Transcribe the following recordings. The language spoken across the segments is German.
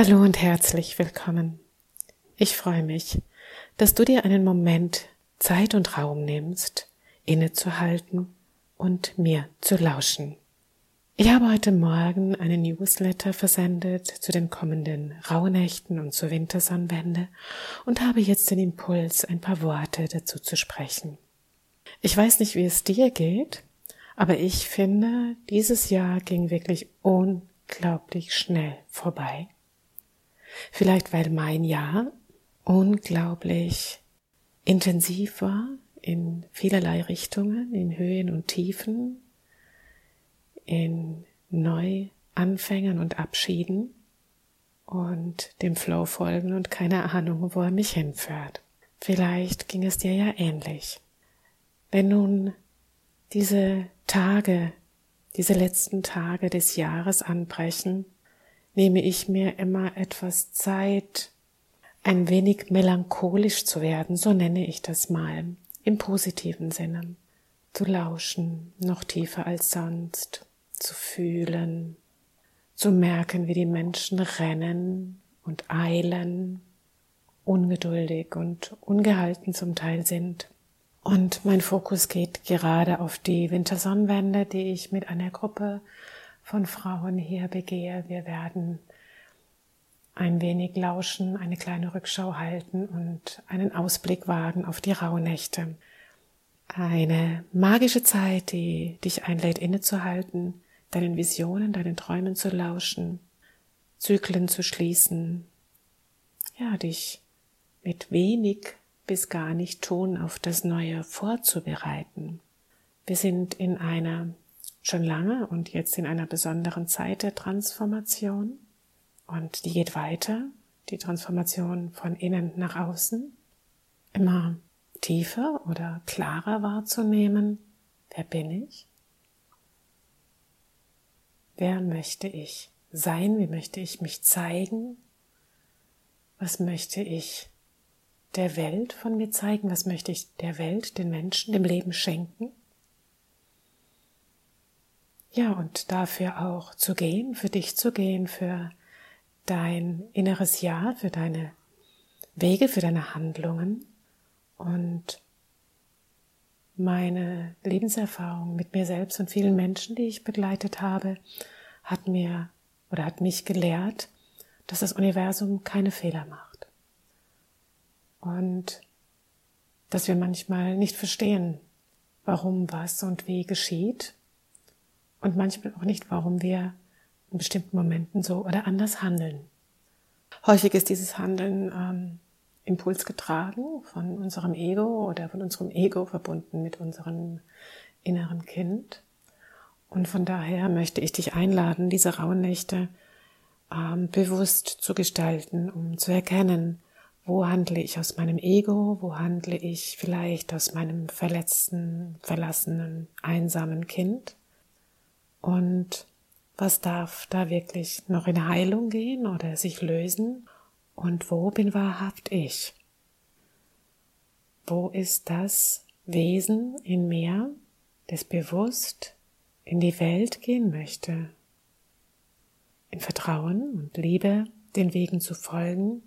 Hallo und herzlich willkommen. Ich freue mich, dass du dir einen Moment Zeit und Raum nimmst, innezuhalten und mir zu lauschen. Ich habe heute Morgen einen Newsletter versendet zu den kommenden Rauhnächten und zur Wintersonnenwende und habe jetzt den Impuls, ein paar Worte dazu zu sprechen. Ich weiß nicht, wie es dir geht, aber ich finde, dieses Jahr ging wirklich unglaublich schnell vorbei. Vielleicht weil mein Jahr unglaublich intensiv war in vielerlei Richtungen, in Höhen und Tiefen, in Neuanfängen und Abschieden und dem Flow folgen und keine Ahnung, wo er mich hinführt. Vielleicht ging es dir ja ähnlich. Wenn nun diese Tage, diese letzten Tage des Jahres anbrechen, nehme ich mir immer etwas Zeit, ein wenig melancholisch zu werden, so nenne ich das mal, im positiven Sinne, zu lauschen, noch tiefer als sonst, zu fühlen, zu merken, wie die Menschen rennen und eilen, ungeduldig und ungehalten zum Teil sind. Und mein Fokus geht gerade auf die Wintersonnenwende, die ich mit einer Gruppe von Frauen hier begehe. Wir werden ein wenig lauschen, eine kleine Rückschau halten und einen Ausblick wagen auf die Rauhnächte. Eine magische Zeit, die dich einlädt, innezuhalten, deinen Visionen, deinen Träumen zu lauschen, Zyklen zu schließen, ja, dich mit wenig bis gar nicht tun auf das Neue vorzubereiten. Wir sind in einer schon lange und jetzt in einer besonderen Zeit der Transformation und die geht weiter, die Transformation von innen nach außen, immer tiefer oder klarer wahrzunehmen, wer bin ich? Wer möchte ich sein? Wie möchte ich mich zeigen? Was möchte ich der Welt von mir zeigen? Was möchte ich der Welt, den Menschen, dem Leben schenken? Ja, und dafür auch zu gehen, für dich zu gehen, für dein inneres Ja, für deine Wege, für deine Handlungen und meine Lebenserfahrung mit mir selbst und vielen Menschen, die ich begleitet habe, hat mir oder hat mich gelehrt, dass das Universum keine Fehler macht. Und dass wir manchmal nicht verstehen, warum was und wie geschieht und manchmal auch nicht, warum wir in bestimmten Momenten so oder anders handeln. Häufig ist dieses Handeln ähm, Impuls getragen von unserem Ego oder von unserem Ego verbunden mit unserem inneren Kind. Und von daher möchte ich dich einladen, diese rauen Nächte ähm, bewusst zu gestalten, um zu erkennen, wo handle ich aus meinem Ego, wo handle ich vielleicht aus meinem verletzten, verlassenen, einsamen Kind und was darf da wirklich noch in Heilung gehen oder sich lösen und wo bin wahrhaft ich? Wo ist das Wesen in mir, das bewusst in die Welt gehen möchte? In Vertrauen und Liebe den Wegen zu folgen,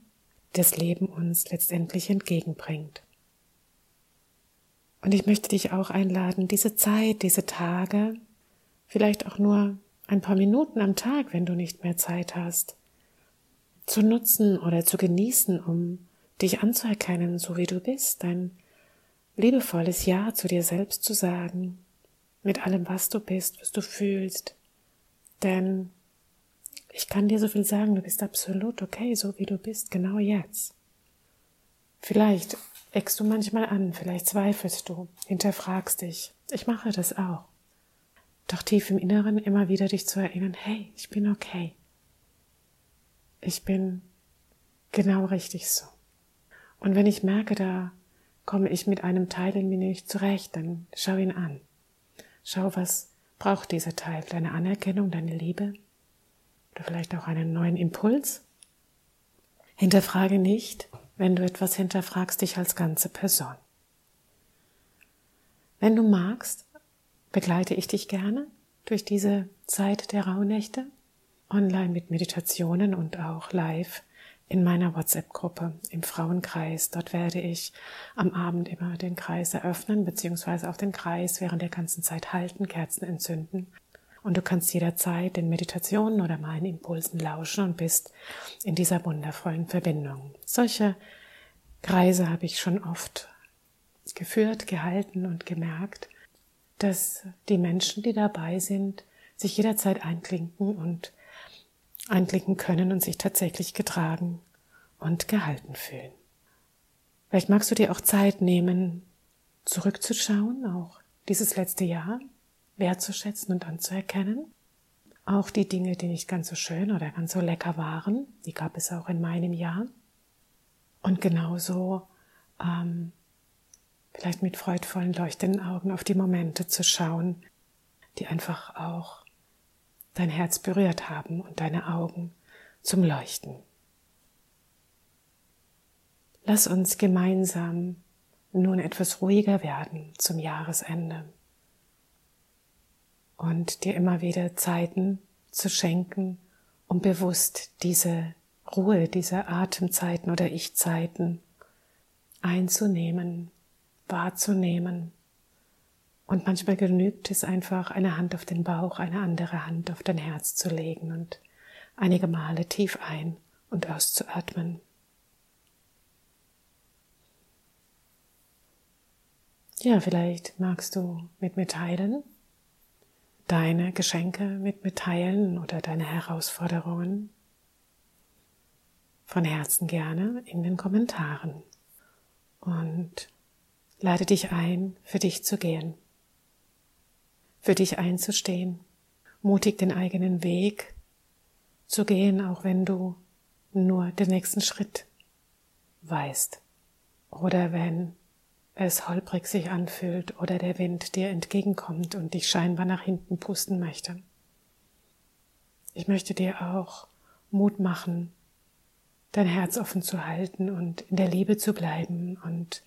das Leben uns letztendlich entgegenbringt. Und ich möchte dich auch einladen, diese Zeit, diese Tage, vielleicht auch nur ein paar Minuten am Tag, wenn du nicht mehr Zeit hast, zu nutzen oder zu genießen, um dich anzuerkennen, so wie du bist, dein liebevolles Ja zu dir selbst zu sagen, mit allem, was du bist, was du fühlst. Denn ich kann dir so viel sagen, du bist absolut okay, so wie du bist, genau jetzt. Vielleicht eckst du manchmal an, vielleicht zweifelst du, hinterfragst dich. Ich mache das auch. Doch tief im Inneren immer wieder dich zu erinnern, hey, ich bin okay ich bin genau richtig so. Und wenn ich merke, da komme ich mit einem Teil in mir nicht zurecht, dann schau ihn an. Schau, was braucht dieser Teil? Deine Anerkennung, deine Liebe? Oder vielleicht auch einen neuen Impuls? Hinterfrage nicht, wenn du etwas hinterfragst, dich als ganze Person. Wenn du magst, begleite ich dich gerne durch diese Zeit der Rauhnächte online mit Meditationen und auch live in meiner WhatsApp-Gruppe im Frauenkreis. Dort werde ich am Abend immer den Kreis eröffnen, beziehungsweise auch den Kreis während der ganzen Zeit halten, Kerzen entzünden. Und du kannst jederzeit den Meditationen oder meinen Impulsen lauschen und bist in dieser wundervollen Verbindung. Solche Kreise habe ich schon oft geführt, gehalten und gemerkt, dass die Menschen, die dabei sind, sich jederzeit einklinken und einklinken können und sich tatsächlich getragen und gehalten fühlen. Vielleicht magst du dir auch Zeit nehmen, zurückzuschauen, auch dieses letzte Jahr wertzuschätzen und anzuerkennen. Auch die Dinge, die nicht ganz so schön oder ganz so lecker waren, die gab es auch in meinem Jahr. Und genauso ähm, vielleicht mit freudvollen, leuchtenden Augen auf die Momente zu schauen, die einfach auch dein Herz berührt haben und deine Augen zum Leuchten. Lass uns gemeinsam nun etwas ruhiger werden zum Jahresende und dir immer wieder Zeiten zu schenken, um bewusst diese Ruhe, diese Atemzeiten oder Ich-Zeiten einzunehmen, wahrzunehmen und manchmal genügt es einfach, eine Hand auf den Bauch, eine andere Hand auf dein Herz zu legen und einige Male tief ein und auszuatmen. Ja, vielleicht magst du mit mir teilen, deine Geschenke mit mir teilen oder deine Herausforderungen. Von Herzen gerne in den Kommentaren. Und lade dich ein, für dich zu gehen. Für dich einzustehen, mutig den eigenen Weg zu gehen, auch wenn du nur den nächsten Schritt weißt. Oder wenn es holprig sich anfühlt oder der Wind dir entgegenkommt und dich scheinbar nach hinten pusten möchte. Ich möchte dir auch Mut machen, dein Herz offen zu halten und in der Liebe zu bleiben und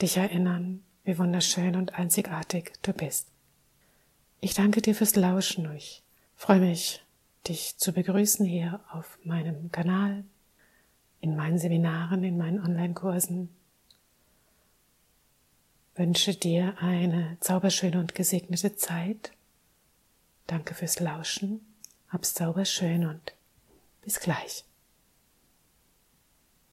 dich erinnern, wie wunderschön und einzigartig du bist. Ich danke dir fürs Lauschen. Ich freue mich, dich zu begrüßen hier auf meinem Kanal, in meinen Seminaren, in meinen Online-Kursen. Wünsche dir eine zauberschöne und gesegnete Zeit. Danke fürs Lauschen. Hab's zauberschön und bis gleich.